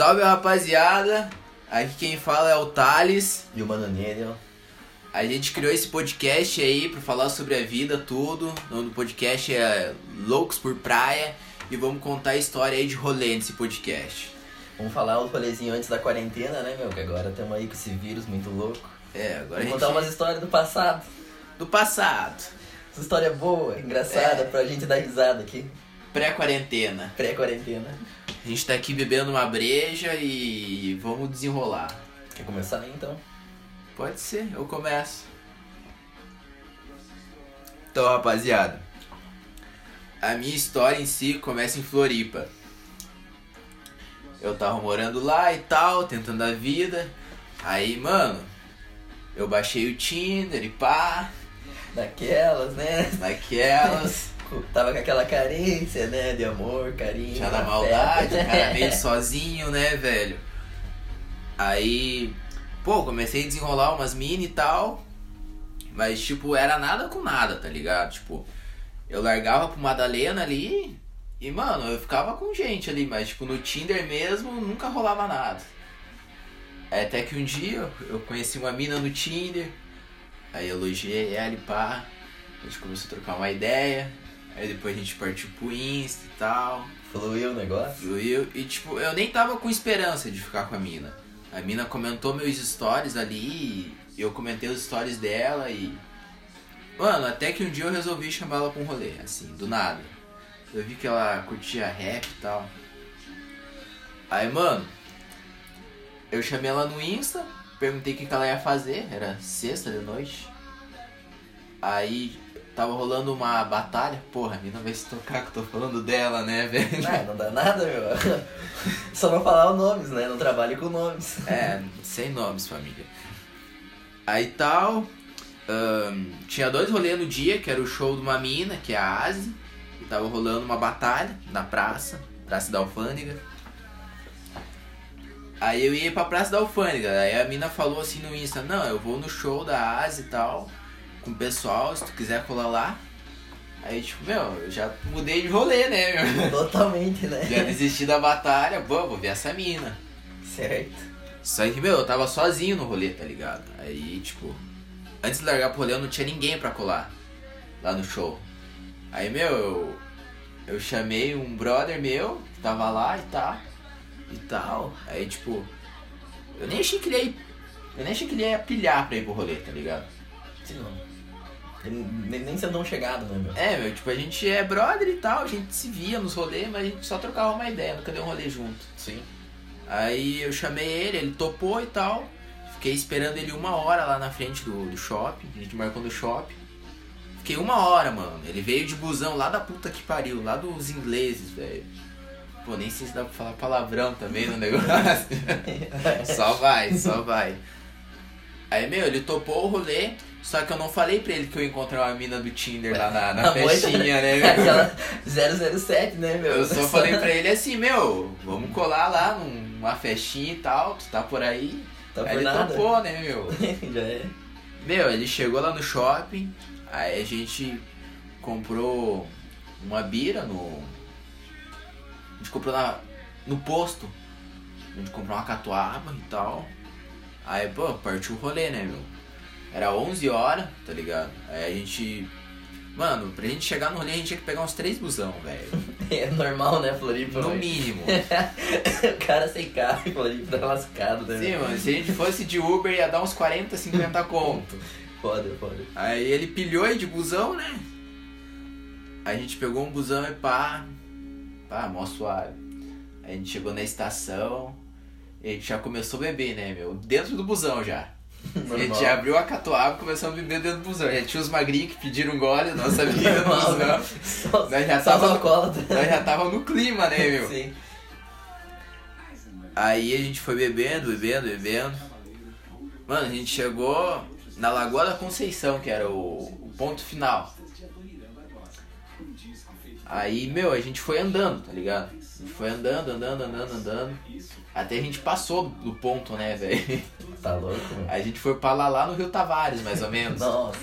Salve rapaziada, aqui quem fala é o Thales. E o Mano Neriel. A gente criou esse podcast aí pra falar sobre a vida, tudo. O nome do podcast é Loucos por Praia e vamos contar a história aí de rolê nesse podcast. Vamos falar o rolezinho antes da quarentena, né, meu? Que agora estamos aí com esse vírus muito louco. É, agora Vamos a gente... contar umas histórias do passado. Do passado, Essa história boa, engraçada, É. pra gente dar risada aqui. pré-quarentena. Pré-quarentena. A gente tá aqui bebendo uma breja e vamos desenrolar. Quer começar aí, então? Pode ser, eu começo. Então, rapaziada, a minha história em si começa em Floripa. Eu tava morando lá e tal, tentando a vida. Aí, mano, eu baixei o Tinder e pá, Daquelas, né? naquelas, Tava com aquela carência, né? De amor, carinho. já afeto. maldade, o cara meio sozinho, né, velho? Aí, pô, comecei a desenrolar umas mini e tal. Mas, tipo, era nada com nada, tá ligado? Tipo, eu largava pro Madalena ali e, mano, eu ficava com gente ali, mas, tipo, no Tinder mesmo nunca rolava nada. Até que um dia eu conheci uma mina no Tinder, aí eu elogiei ela e pá. A gente começou a trocar uma ideia, aí depois a gente partiu pro Insta e tal. Fluiu o negócio. Fluiu. E tipo, eu nem tava com esperança de ficar com a mina. A mina comentou meus stories ali e eu comentei os stories dela e. Mano, até que um dia eu resolvi chamar ela pra um rolê, assim, do nada. Eu vi que ela curtia rap e tal. Aí, mano, eu chamei ela no Insta, perguntei o que que ela ia fazer, era sexta de noite. Aí tava rolando uma batalha, porra, a mina vai se tocar que eu tô falando dela, né, velho? Ah, não dá nada, meu. Só não falar os nomes, né? Não trabalhe com nomes. É, sem nomes, família. Aí tal. ahn, tinha dois rolês no dia, que era o show de uma mina, que é a Asi. E tava rolando uma batalha na praça, Praça da Alfândega. Aí eu ia pra Praça da Alfândega. Aí a mina falou assim no Insta, não, eu vou no show da Asi e tal, com o pessoal, se tu quiser colar lá. Aí tipo, meu, eu já mudei de rolê, né, meu? Totalmente, né? Já desisti da batalha, pô, vou ver essa mina. Certo. Só que, meu, eu tava sozinho no rolê, tá ligado? Aí, tipo, antes de largar pro rolê eu não tinha ninguém pra colar lá no show. Aí, meu, eu, eu chamei um brother meu que tava lá e tal, e tal. Aí, tipo, eu nem achei que ele ia, eu nem achei que ele ia pilhar pra ir pro rolê, tá ligado? Sim, não. Nem, nem sendo tão chegado, né, meu? É, meu, tipo, a gente é brother e tal, a gente se via nos rolês, mas a gente só trocava uma ideia, nunca deu um rolê junto. Sim. Aí eu chamei ele, ele topou e tal. Fiquei esperando ele uma hora lá na frente do, do shopping. A gente marcou no shopping. Fiquei uma hora, mano. Ele veio de busão lá da puta que pariu, lá dos ingleses, velho. Pô, nem sei se dá pra falar palavrão também no negócio. só vai, só vai. Aí, meu, ele topou o rolê. Só que eu não falei pra ele que eu encontrei uma mina do Tinder lá na, na festinha, né, meu? Aquela 007, né, meu? Eu só falei pra ele assim, meu, vamos colar lá numa festinha e tal, tu tá por aí. Tá aí por ele nada. topou, né, meu? Já é. Meu, ele chegou lá no shopping, aí a gente comprou uma bira no. A gente comprou na, no posto. A gente comprou uma catuaba e tal. Aí, pô, partiu o rolê, né, meu? Era 11 horas, tá ligado? Aí a gente. Mano, pra gente chegar no rolê a gente tinha que pegar uns três busão, velho. É normal, né, Floripa? No velho? mínimo. o cara sem carro em Floripa tá lascado, né? Sim, mano, se a gente fosse de Uber ia dar uns 40, 50 conto. Foda, foda. Aí ele pilhou aí de busão, né? A gente pegou um busão e pá, pá, mó suave. Aí a gente chegou na estação, e a gente já começou a beber, né, meu? Dentro do busão já. A gente Normal. já abriu a catuaba e começou a beber dentro do busão. Já tinha os magrinhos que pediram um gole, nossa amiga no Normal, busão. né? Só, Nós já tava- alcoólatras. Nós já tava no clima, né, meu? Sim. Aí a gente foi bebendo, bebendo, bebendo. Mano, a gente chegou na Lagoa da Conceição, que era o, o ponto final. Aí, meu, a gente foi andando, tá ligado? A gente foi andando, andando, andando, andando. Até a gente passou do ponto, né, velho? Tá louco, meu? A gente foi pra lá, lá no Rio Tavares, mais ou menos. Nossa.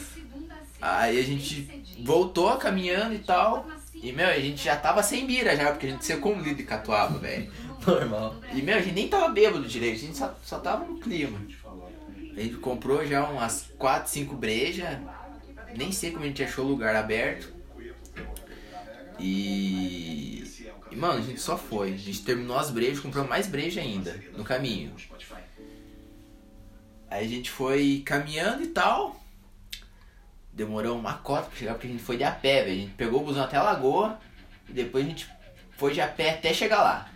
Aí a gente voltou caminhando e tal. E, meu, a gente já tava sem mira já, porque a gente secou um litro de catuaba, velho. Normal. E, meu, a gente nem tava bêbado direito, a gente só, só tava no clima. A gente comprou já umas 4, 5 brejas. Nem sei como a gente achou o lugar aberto. E. E, mano, a gente só foi. A gente terminou as brejas, comprou mais breja ainda no caminho. Aí a gente foi caminhando e tal. Demorou uma cota pra chegar porque a gente foi de a pé, velho. A gente pegou o busão até a lagoa e depois a gente foi de a pé até chegar lá.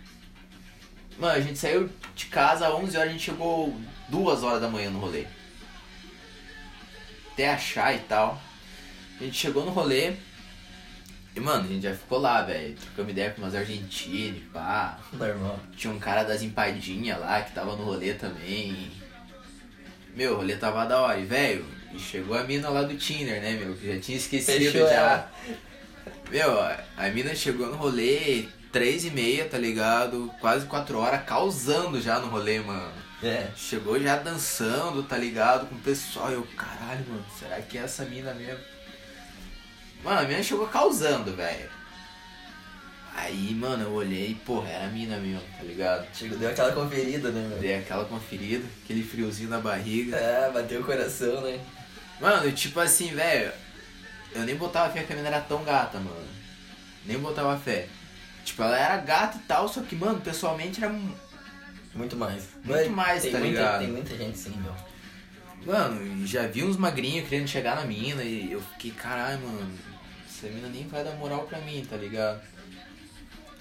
Mano, a gente saiu de casa às 11 horas, a gente chegou 2 horas da manhã no rolê. Até achar e tal. A gente chegou no rolê. E, mano, a gente já ficou lá, velho. Trocamos ideia com umas argentinas, pá. Normal. Tinha um cara das empadinhas lá que tava no rolê também. Meu, o rolê tava da hora. E, velho, e chegou a mina lá do Tinder, né, meu? Que já tinha esquecido Fechou já. ela. Meu, a a mina chegou no rolê três e meia, tá ligado? Quase quatro horas, causando já no rolê, mano. É. Chegou já dançando, tá ligado? Com o pessoal. Eu, caralho, mano, será que é essa mina mesmo? Mano, a mina chegou causando, velho. Aí, mano, eu olhei porra, era a mina mesmo, tá ligado? Chegou, deu aquela conferida, né, meu? Dei aquela conferida, aquele friozinho na barriga. É, bateu o coração, né? Mano, tipo assim, velho, eu nem botava fé que a mina era tão gata, mano. Nem botava fé. Tipo, ela era gata e tal, só que, mano, pessoalmente era. mu- Muito mais. Muito mais, tem tá muita, ligado? Tem muita gente sim, meu. Mano, já vi uns magrinhos querendo chegar na mina e eu fiquei, caralho, mano, essa mina nem vai dar moral pra mim, tá ligado?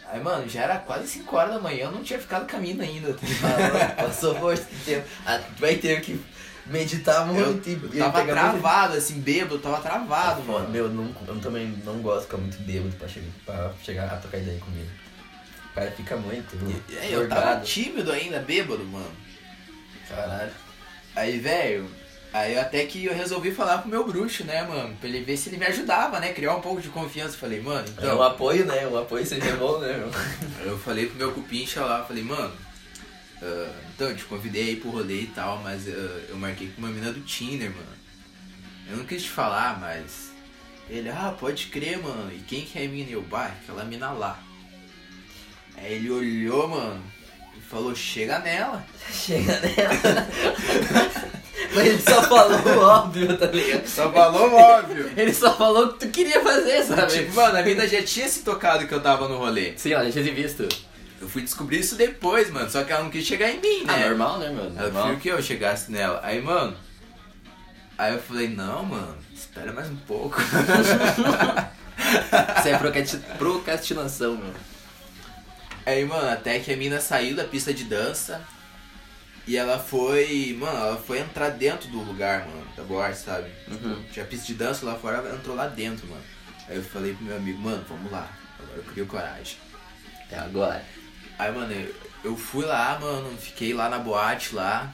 Aí, mano, já era quase 5 horas da manhã, eu não tinha ficado com a mina ainda, tá ligado? Ah, passou muito tempo. Ah, tu vai ter que meditar muito e, Eu e tava pegar muito- travado, assim, bêbado, eu tava travado, Foda, mano. Meu, eu, não, eu também não gosto de ficar muito bêbado pra chegar, pra chegar a trocar ideia comigo. O cara fica muito E- eu tava tímido ainda, bêbado, mano. Caralho. Aí, velho, aí até que eu resolvi falar pro meu bruxo, né, mano? Pra ele ver se ele me ajudava, né? Criar um pouco de confiança. Falei, mano, É então. um apoio, né? Um apoio seria bom, né, meu? Eu falei pro meu cupincha lá, falei, mano, ah, então eu te convidei aí pro rolê e tal, mas ah, eu marquei com uma mina do Tinder, mano. Eu não quis te falar, mas. Ele, ah, pode crer, mano. E quem que é a mina? E Eu, bah, aquela mina lá. Aí ele olhou, mano, e falou, chega nela. Chega nela. Mas ele só falou o óbvio, tá ligado? Só falou óbvio. Ele só falou o que tu queria fazer, sabe? Tipo, mano, a mina já tinha se tocado que eu tava no rolê. Sim, ela já tinha visto. Eu fui descobrir isso depois, mano. Só que ela não quis chegar em mim, né? Ah, normal, né, meu? Ela Normal. que eu chegasse nela. Aí, mano. Aí eu falei, não, mano, espera mais um pouco. Isso é procrasti- procrastinação, meu. Aí, mano, até que a mina saiu da pista de dança. E ela foi. Mano, ela foi entrar dentro do lugar, mano, da boate, sabe? Uhum. Tinha pista de dança lá fora, ela entrou lá dentro, mano. Aí eu falei pro meu amigo, mano, vamos lá. Agora eu crio coragem. É agora. Aí, mano, eu, eu fui lá, mano, fiquei lá na boate lá,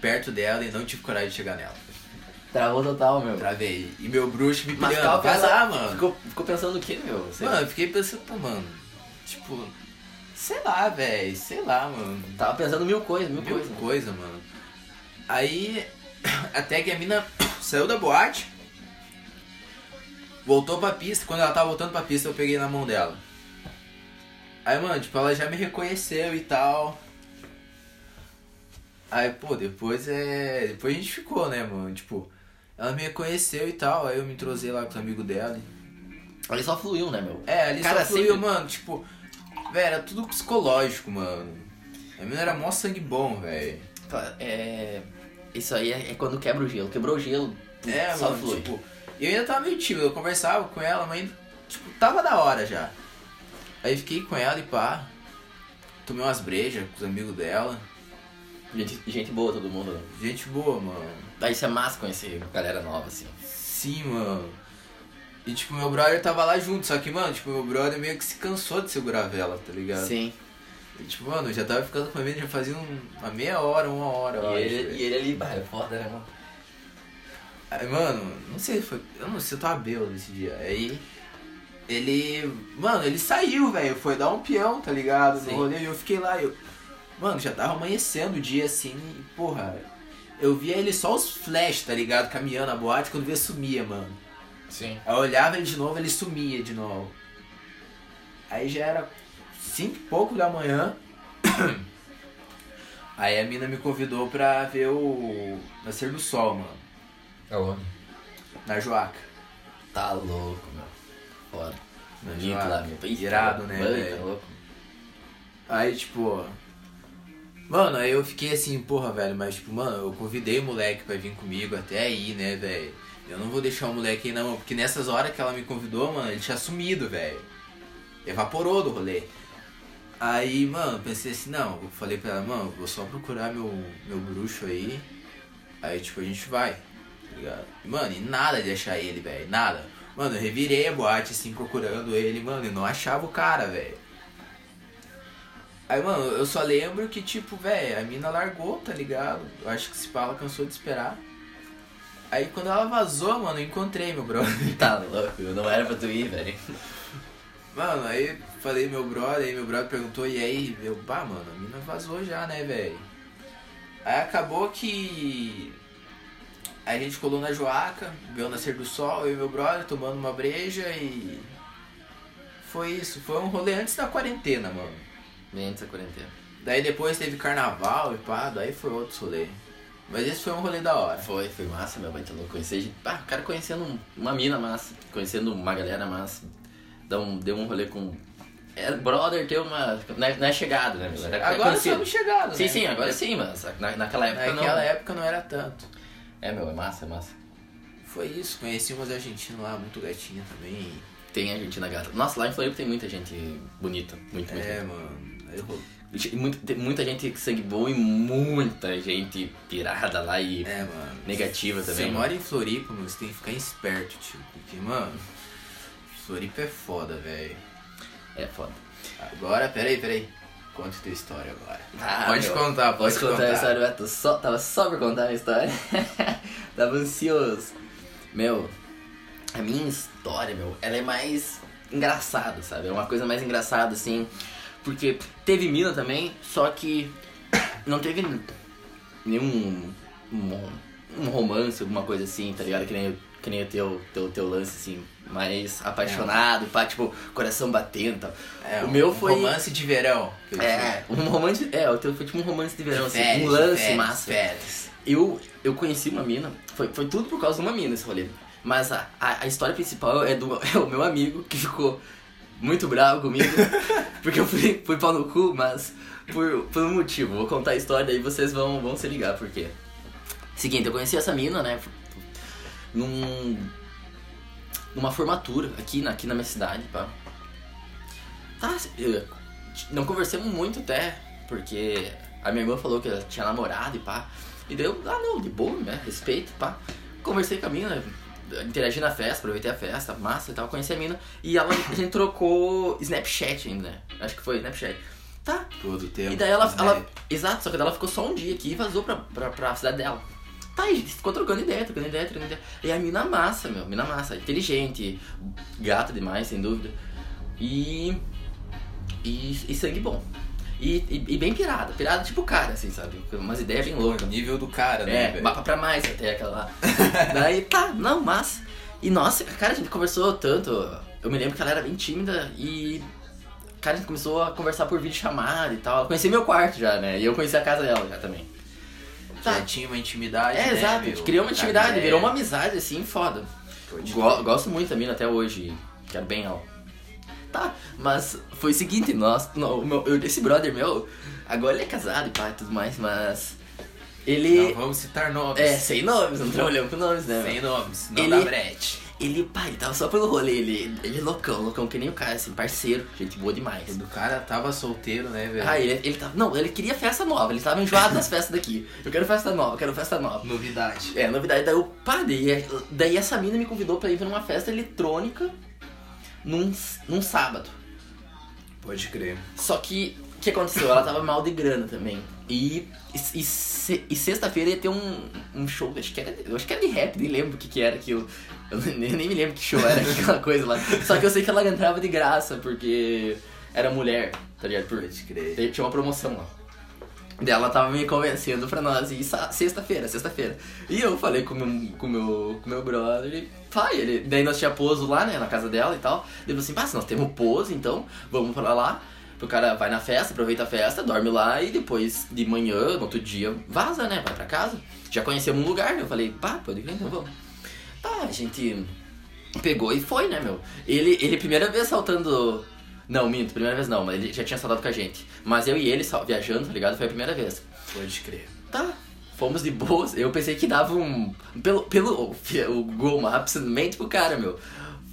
perto dela e não tive coragem de chegar nela. Travou total, meu. Travei. E meu bruxo me pilhando, vai lá, mano. Ficou, ficou pensando o quê, meu? Você Mano, eu fiquei pensando, pô, mano, tipo, sei lá, velho, sei lá, mano. tava pensando mil coisas, mil, Mil coisas. coisa, mano. Aí, até que a mina saiu da boate, voltou pra pista. Quando ela tava voltando pra pista, eu peguei na mão dela. Aí, mano, tipo, ela já me reconheceu e tal. Aí, pô, depois é. Depois a gente ficou, né, mano? Tipo, ela me reconheceu e tal. Aí eu me entrosei lá com os amigos dela. Ali só fluiu, né, meu? É, ali Cara, só fluiu, sempre- mano, tipo, velho, era tudo psicológico, mano. A menina era mó sangue bom, velho. É. Isso aí é, é quando quebra o gelo. Quebrou o gelo, É, só mano, flui. tipo, e eu ainda tava meio tímido, eu conversava com ela, mas ainda, tipo, tava da hora já. Aí fiquei com ela e pá, tomei umas brejas com os amigos dela. Gente, gente boa, todo mundo. né? Gente boa, mano. Daí isso é massa conhecer galera nova, assim. Sim, mano. E tipo, meu brother tava lá junto, só que, mano, tipo, meu brother meio que se cansou de segurar a vela, tá ligado? Sim. E, tipo, mano, eu já tava ficando com a mina já fazia um- uma meia hora, uma hora, E ele, e ele ali, bah, é foda, né, mano? Aí, mano, não sei, foi, eu não sei se eu tava bêbado nesse dia. Aí, ele, mano, ele saiu, velho, foi dar um peão, tá ligado? Sim. No rolê, e eu fiquei lá, eu, mano, já tava amanhecendo o dia assim, e, porra, eu via ele só os flash, tá ligado? Caminhando na boate, quando via sumia, mano. Sim. Aí eu olhava ele de novo, ele sumia de novo. Aí já era cinco e pouco da manhã. Aí a mina me convidou pra ver o Nascer do Sol, mano. Aonde? Na Joaca. Tá louco, meu. Foda. Na Bonito Joaca. lá, meu. Irado, tá né. Mano, velho? Tá louco. Aí, tipo. Mano, aí eu fiquei assim, porra, velho, mas tipo, mano, eu convidei o moleque pra vir comigo até aí, né, velho? Eu não vou deixar o moleque aí na mão, porque nessas horas que ela me convidou, mano, ele tinha sumido, velho. Evaporou do rolê. Aí, mano, pensei assim, não, eu falei pra ela, mano, vou só procurar meu, meu bruxo aí. Aí, tipo, a gente vai, tá ligado? Mano, e nada de achar ele, velho, nada. Mano, eu revirei a boate, assim, procurando ele, mano, e não achava o cara, velho. Aí, mano, eu só lembro que, tipo, velho, a mina largou, tá ligado? Eu acho que se ela cansou de esperar. Aí, quando ela vazou, mano, eu encontrei meu brother. Tá louco, não era pra tu ir, velho. Mano, aí falei meu brother, aí meu brother perguntou, e aí? Eu, pá, mano, a mina vazou já, né, velho? Aí acabou que a gente colou na Joaca, viu o nascer do sol, eu e meu brother tomando uma breja e. Foi isso, foi um rolê antes da quarentena, mano. Bem antes da quarentena. Daí depois teve carnaval e pá, daí foi outro rolê. Mas esse foi um rolê da hora. Foi, foi massa, meu. Baita louco. Conhecer gente. Ah, o cara conhecendo um- uma mina massa. Conhecendo uma galera massa. Deu um, deu um rolê com. É, brother ter uma. Não é, não é chegado, né, meu? Era Agora conhecido. estamos chegados, Sim, né? sim, agora sim, mas na, naquela época Naquela não. época não era tanto. É, meu, é massa, é massa. Foi isso, conheci umas argentinas lá, muito gatinha também. Tem a gente na gata. Nossa, lá em Floripa tem muita gente bonita. Muito, muito. É, mano. Aí rolou. Tem muita gente sangue bom e muita gente pirada lá e É, negativa também. Você mora em Floripa, mano, você tem que ficar esperto, tio. Porque, mano, Floripa é foda, velho. É foda. Agora, peraí, peraí. Conte tua história agora. Ah, pode meu, contar, pode contar contar. a história? Eu tô só, tava só pra contar a história. tava ansioso. Meu, a minha história, meu, ela é mais engraçada, sabe? É uma coisa mais engraçada, assim. Porque teve mina também, só que não teve nenhum um, um romance, alguma coisa assim, tá ligado? Que nem, que nem o teu, teu, teu lance, assim, mais apaixonado, pá, tipo, coração batendo e tal. É, o um meu foi. romance de verão. É, um romance. É, o teu foi tipo um romance de verão, tinha. assim, Férias, um lance férias, massa. Férias. Eu, eu conheci uma mina, foi, foi tudo por causa de uma mina esse rolê. Mas a, a, a história principal é do é o meu amigo que ficou muito bravo comigo, porque eu fui, fui pau no cu, mas por, por um motivo. Vou contar a história e vocês vão, vão se ligar por quê. Seguinte, eu conheci essa mina, né, num, numa formatura aqui na, aqui na minha cidade, pá. Tá, eu- não conversamos muito até, porque a minha irmã falou que ela tinha namorado e pá. E daí eu, ah não, de boa, né? Respeito, pá. Conversei com a mina, interagi na festa, aproveitei a festa, massa e tal, conheci a mina. E ela, a gente trocou Snapchat ainda, né? Acho que foi Snapchat. Tá. Todo tempo. E daí ela, ela. Exato, só que daí ela ficou só um dia aqui e vazou pra, pra, pra cidade dela. Tá, e a gente ficou trocando ideia, trocando ideia, trocando ideia. E a mina massa, meu, mina massa, inteligente, gata demais, sem dúvida. E. E, e sangue bom. E, e, e bem pirada, pirada tipo cara, assim, sabe? Umas ideias bem loucas. Nível do cara, né, É, velho? mapa pra mais até aquela lá. Daí tá, não, mas. E nossa, cara, a gente conversou tanto. Eu me lembro que ela era bem tímida e. Cara, a gente começou a conversar por vídeo chamada e tal. Ela conhecia meu quarto já, né? E eu conheci a casa dela já também. Já Tá. tinha uma intimidade, É, né, exato, meu? criou uma Tá intimidade, ideia. virou uma amizade assim, foda. Go- gosto muito da mina até hoje, quero bem ela. Tá, mas foi o seguinte, nós, no- o meu, eu- esse brother meu, agora ele é casado e pá e tudo mais, mas. Ele. Não vamos citar nomes. É, sem nomes, não trabalhamos com nomes, né? Sem meu? nomes, não Ele- dá brete. Ele, pá, ele tava só pelo rolê, ele, ele é loucão, loucão que nem o cara, assim, parceiro, gente boa demais. O cara tava solteiro, né, velho? Ah, ele, ele tava. Não, ele queria festa nova, ele tava enjoado das festas daqui. Eu quero festa nova, eu quero festa nova. Novidade. É, novidade, daí eu, pá, daí, daí essa mina me convidou pra ir pra uma festa eletrônica num, num sábado. Pode crer. Só que, o que aconteceu? Ela tava mal de grana também. E, e, e se- sexta-feira ia ter um, um show, acho que, era, acho que era de rap, nem lembro o que, que era aquilo. Eu nem, nem me lembro que show era aquela coisa lá. Só que eu sei que ela entrava de graça, porque era mulher, tá ligado? Por, Pode crer. Tinha uma promoção lá. Daí ela tava me convencendo pra nós ir sexta-feira, sexta-feira. E eu falei com meu, com meu, com meu brother, pai, ele, daí nós tinha pouso lá, né, na casa dela e tal. Ele falou assim, pá, se nós temos pouso, então vamos pra lá. O cara vai na festa, aproveita a festa, dorme lá e depois de manhã, no outro dia, vaza, né? Vai pra casa. Já conhecemos um lugar, né? Eu falei, pá, pode vir, então vamos. Tá, a gente pegou e foi, né, meu? Ele, ele primeira vez saltando. Não, minto, primeira vez não, mas ele já tinha saltado com a gente. Mas eu e ele viajando, tá ligado? Foi a primeira vez. Pode crer. Tá, fomos de boas. Eu pensei que dava um. Pelo, pelo o Google Maps, mente pro cara, meu.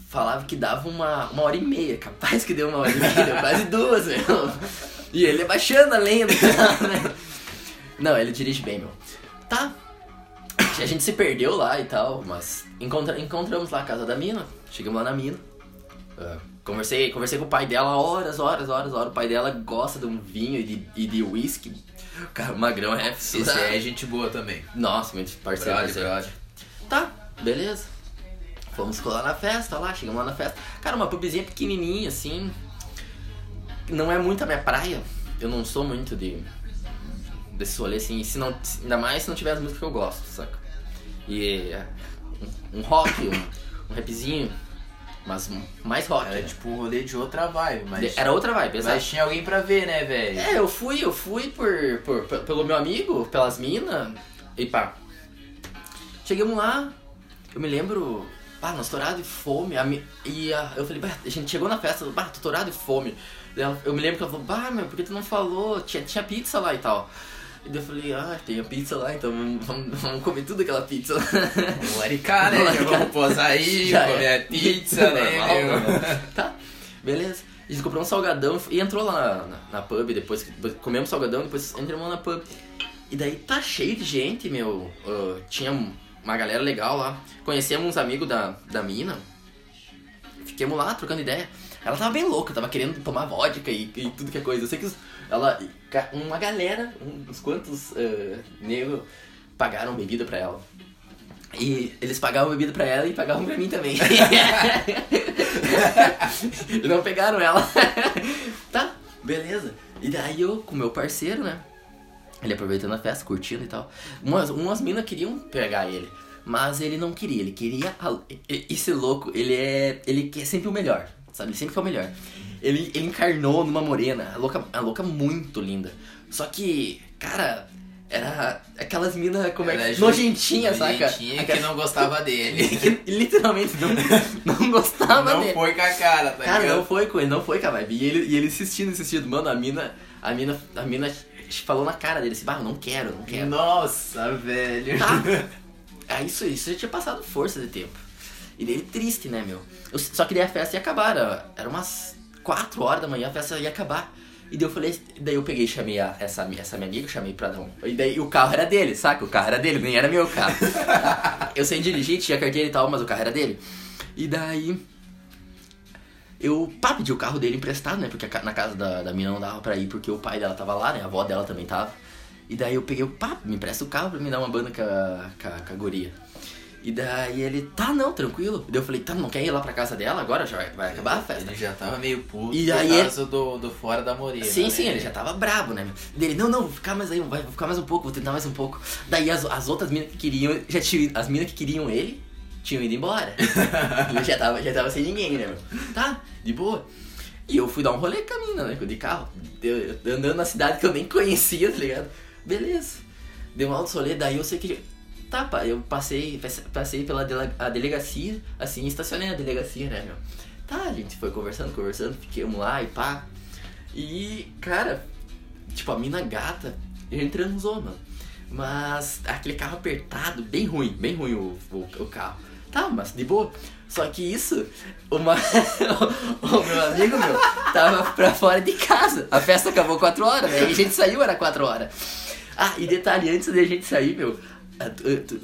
Falava que dava uma, uma hora e meia. Capaz que deu uma hora e meia, quase duas, meu. E ele baixando a lenda, né? Não, ele dirige bem, meu. Tá. A gente se perdeu lá e tal, mas encontra, encontramos lá a casa da mina. Chegamos lá na mina. Uh, conversei, conversei com o pai dela horas, horas, horas, horas. O pai dela gosta de um vinho e de, e de whisky. Cara, o magrão é Esse é gente boa também. Nossa, muito parceiro. Brother, parceiro. brother. Tá, beleza. Fomos colar na festa lá, chegamos lá na festa. Cara, uma pubzinha pequenininha assim. Não é muito a minha praia. Eu não sou muito de. desse rolê assim. Se não, ainda mais se não tiver as músicas que eu gosto, saca? E. é, Um, um rock, um, um rapzinho. Mas mais rock. Era né? tipo um rolê de outra vibe, mas. Era outra vibe, exato. Mas tinha alguém pra ver, né, velho? É, eu fui, eu fui por, por, pe- pelo meu amigo, pelas minas, e pá. Chegamos lá, eu me lembro, pá, nós torado de fome, a e a- eu falei, a gente chegou na festa, bah, tô torado de fome. Eu me lembro que ela falou, bah, meu, por que tu não falou? Tinha, tinha pizza lá e tal. E daí eu falei, ah, tem a pizza lá, então vamos, vamos- vamos comer tudo aquela pizza lá. Um laricar, né? Laricar. vamos posar aí, Já comer é. a pizza, né, Normal, né? Tá, beleza. A gente comprou um salgadão e entrou lá na, na pub, depois, que- comemos salgadão, depois entramos na pub. E daí tá cheio de gente, meu. ah, tinha uma galera legal lá. Conhecemos uns amigos da, da mina. Fiquemos lá trocando ideia. Ela tava bem louca, tava querendo tomar vodka e, e tudo que é coisa. Eu sei que ela. Uma galera, uns quantos uh, negros pagaram bebida pra ela. E eles pagavam bebida pra ela e pagavam pra mim também. não pegaram ela. tá, beleza. E daí eu, com meu parceiro, né? Ele aproveitando a festa, curtindo e tal. Umas, umas minas queriam pegar ele. Mas ele não queria, ele queria. a- Esse louco, ele é. Ele quer sempre o melhor, sabe? Ele sempre quer o melhor. Ele, ele encarnou numa morena, a louca, a louca muito linda. Só que, cara, era aquelas minas como é Era que. ju- Nojentinha, saca? nojentinha que não gostava dele. que literalmente não, não gostava não dele. foi com a cara, tá Cara, ligado? não foi com ele, não foi com a vibe. E ele, e ele insistindo, insistindo. Mano, a mina, a mina, a mina falou na cara dele assim, bah, não quero, não quero. Nossa, velho. Tá. Aí isso, isso já tinha passado força de tempo. E dele triste, né, meu? Eu, só que daí a festa ia acabar, era, era umas 4 horas da manhã, a festa ia acabar. E daí eu falei, daí eu peguei e chamei a, essa, essa minha amiga, chamei pra dar um. E daí o carro era dele, saca? O carro era dele, nem era meu carro. eu sei dirigir, tinha carteira e tal, mas o carro era dele. E daí. Eu, pá, pedi o carro dele emprestado, né? Porque a na casa da, da mina não dava pra ir, porque o pai dela tava lá, né? A avó dela também tava. E daí eu peguei o pá, me empresta o carro pra me dar uma banda com a, com a, com a guria. E daí ele, tá, não, tranquilo. E daí eu falei, tá, não quer ir lá pra casa dela agora? Já vai, acabar a festa. Ele já tava meio puto E por aí ele- causa do, do fora da morena. Sim, né? sim, ele já tava brabo, né? meu? Dele, não, não, vou ficar mais aí, vou ficar mais um pouco, vou tentar mais um pouco. Daí as, as outras minas que queriam, já tinham, as minas que queriam ele, tinham ido embora. ele já tava, já tava sem ninguém, né? Tá, de boa. E eu fui dar um rolê com a mina, né, de carro. Andando na cidade que eu nem conhecia, tá ligado? Beleza. Deu um alto rolê, daí eu sei que... Tá, eu passei, passei pela dele- a delegacia, assim, estacionei na delegacia, né, meu? Tá, a gente foi conversando, conversando, fiquemos lá e pá. E, cara, tipo, a mina gata, gente transou, mano. Mas aquele carro apertado, bem ruim, bem ruim o, o, o carro. Tá, mas de boa. Só que isso, uma... o meu amigo, meu, tava pra fora de casa. A festa acabou 4 horas, né? E a gente saiu, era 4 horas. Ah, e detalhe, antes de a gente sair, meu,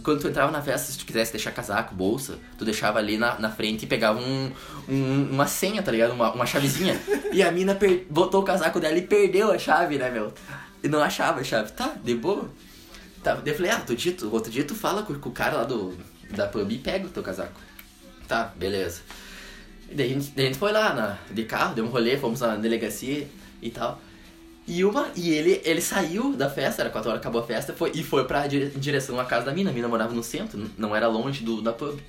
quando tu entrava na festa, se tu quisesse deixar casaco, bolsa, tu deixava ali na, na frente e pegava um, um- uma senha, tá ligado? Uma, uma chavezinha. E a mina per- botou o casaco dela e perdeu a chave, né, meu? E não achava a chave. Tá, de boa. Tá, eu falei, ah, tu, outro dia tu fala com, com o cara lá do, da pub e pega o teu casaco. Tá, beleza. E daí a gente, daí a gente foi lá na, de carro, deu um rolê, fomos na delegacia e tal. E uma. E ele, ele saiu da festa, era 4 horas, acabou a festa, foi, e foi pra dire- direção à casa da mina. A mina morava no centro, não era longe do, da pub.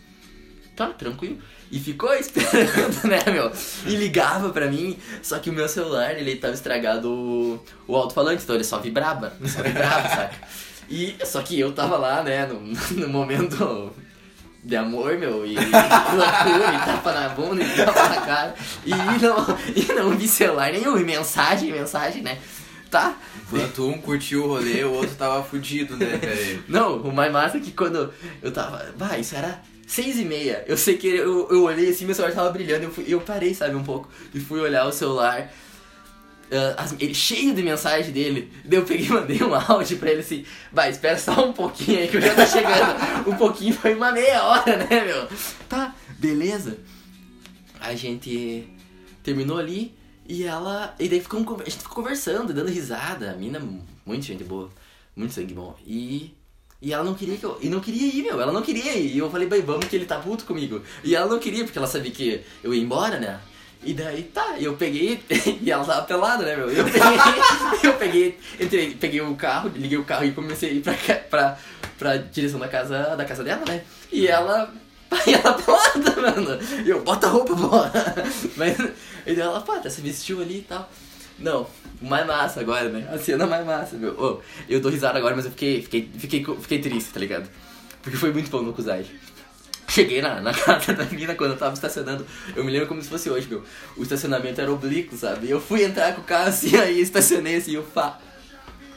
tá, tranquilo. E ficou esperando, né, meu? E ligava pra mim, só que o meu celular, ele tava estragado o, o alto-falante, então ele só vibrava, só vibrava, saca? E, só que eu tava lá, né, no, no momento de amor, meu, e loucura, e tapa na bunda, e tapa na cara, e não, e não vi celular nenhum, e mensagem, mensagem, né? Tá? Enquanto um curtiu o rolê, o outro tava fudido, né, velho? Não, o mais massa é que quando eu tava. Vai, isso era seis e meia. Eu sei que eu, eu olhei assim, meu celular tava brilhando, eu, fui, eu parei, sabe, um pouco, e fui olhar o celular. Uh, as, ele cheio de mensagem dele. Daí eu peguei mandei um áudio pra ele assim, vai, espera só um pouquinho aí que eu já tô chegando. um pouquinho foi uma meia hora, né, meu? Tá, beleza. A gente terminou ali e ela. E daí ficou, a gente ficou conversando, dando risada. A mina, muito gente boa, muito sangue bom. E. E ela não queria que eu. E não queria ir, meu. Ela não queria ir. E eu falei, bem, vamos que ele tá puto comigo. E ela não queria, porque ela sabia que eu ia embora, né? E daí tá, eu peguei, e ela tava pelada, né, meu? Eu peguei, eu peguei, entrei, peguei o carro, liguei o carro e comecei a ir pra, pra, pra direção da casa, da casa dela, né? E ela, e ela pelada, mano. E eu, bota a roupa, bora. Mas, e daí ela, pá, tá, se vestiu ali e tal. Não, mais massa agora, né? A cena mais massa, meu. Oh, eu dou risada agora, mas eu fiquei, fiquei, fiquei, fiquei triste, tá ligado? Porque foi muito bom no Kuzai. Cheguei na, na casa da mina quando eu tava estacionando. Eu me lembro como se fosse hoje, meu. O estacionamento era oblíquo, sabe? Eu fui entrar com o carro assim, aí estacionei assim, eu fa.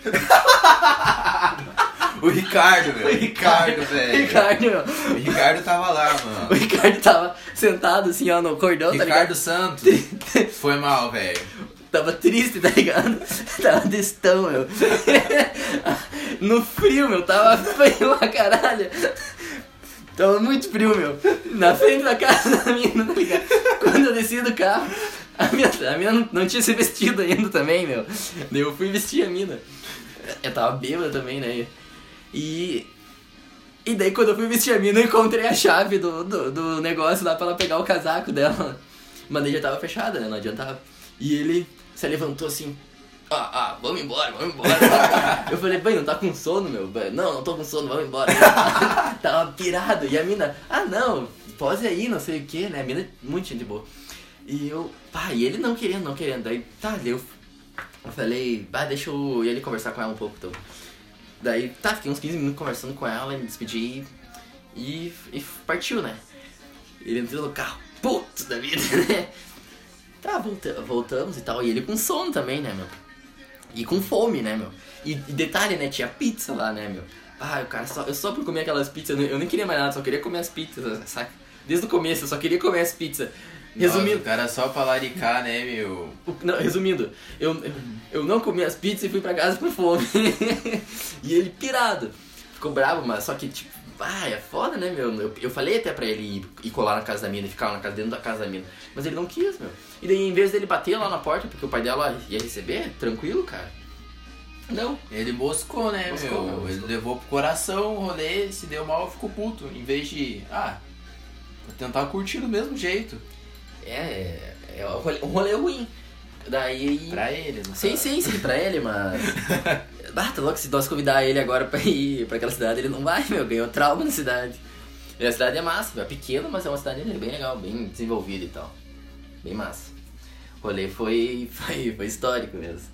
o Ricardo, meu. O Ricardo, velho. Ricardo, meu. O Ricardo tava lá, mano. O Ricardo tava sentado assim, ó, no cordão, tá Ricardo ligado? Santos. Foi mal, velho. Tava triste, tá ligado? Tava destão, meu. No frio, meu. Tava frio pra caralho. Tava muito frio, meu. Na frente da casa da mina, tá ligado? Quando eu desci do carro, a mina, a mina não, não tinha se vestido ainda também, meu. Daí eu fui vestir a mina. Eu tava bêbada também, né? E. E daí quando eu fui vestir a mina, eu encontrei a chave do, do, do negócio lá pra ela pegar o casaco dela. Mas daí já tava fechada, né? Não adiantava. E ele se levantou assim. Ah, ah, vamos embora, vamos embora. eu falei, bem, não tá com sono, meu? Não, não tô com sono, vamos embora. Tava pirado. E a mina, ah, não, pose aí, não sei o que, né? A mina, muito gente boa. E eu, pá, e ele não querendo, não querendo. Daí, tá, eu, eu falei, pá, deixa eu ir ali conversar com ela um pouco, então. Daí, tá, fiquei uns 15 minutos conversando com ela, me despedi e, e partiu, né? Ele entrou no carro, putz da vida, né? Tá, volta, voltamos e tal. E ele com sono também, né, meu? E com fome, né, meu? E, e detalhe, né, tinha pizza lá, né, meu? Ah, o cara, só, eu só por comer aquelas pizzas, eu nem- queria mais nada, só queria comer as pizzas, saca? Desde o começo, eu só queria comer as pizzas. Nossa, Resumindo, o cara só pra laricar, né, meu? não, resumindo, eu, eu não comi as pizzas e fui pra casa com fome. e ele pirado. Ficou bravo, mas só que, tipo, ah, é foda, né, meu? Eu, eu falei até pra ele ir, ir colar na casa da mina e ficar na casa, dentro da casa da mina. Mas ele não quis, meu. E daí, em vez dele bater lá na porta, porque o pai dela ia receber, tranquilo, cara. Não. Ele moscou, né, Moscou, meu? moscou. Ele levou pro coração o rolê, se deu mal, ficou puto. Em vez de, ah, vou tentar curtir do mesmo jeito. É, é, é um rolê, um rolê ruim. Daí. Pra ele, não Sim, sim, sim, pra ele, mas. Ah, tá louco, se nós convidar ele agora pra ir pra aquela cidade, ele não vai, meu, ganhou trauma na cidade. E a cidade é massa, é pequena, mas é uma cidade bem legal, bem desenvolvida e tal. Bem massa. O rolê foi, foi, foi histórico mesmo.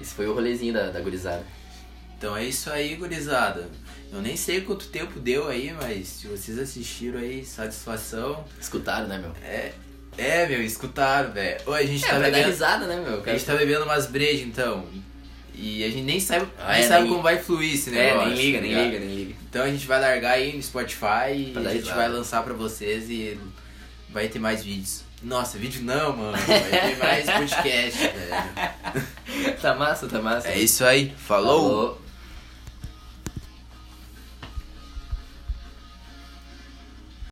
Esse foi o rolezinho da, da gurizada. Então é isso aí, gurizada. Eu nem sei quanto tempo deu aí, mas se vocês assistiram aí, satisfação. Escutaram, né, meu? É, é meu, escutaram, velho. Ô, a gente É, tá bebendo. risada, né, meu? A gente tá bebendo umas brejas, então. E a gente nem sabe, Ah, nem é, sabe nem- como vai fluir esse É, negócio. nem liga, tá nem liga, nem liga. Então a gente vai largar aí no Spotify e a gente risada. vai lançar pra vocês e vai ter mais vídeos. Nossa, vídeo não, mano. Vai ter mais podcast, velho. Tá massa, tá massa. É isso aí. Falou. Falou.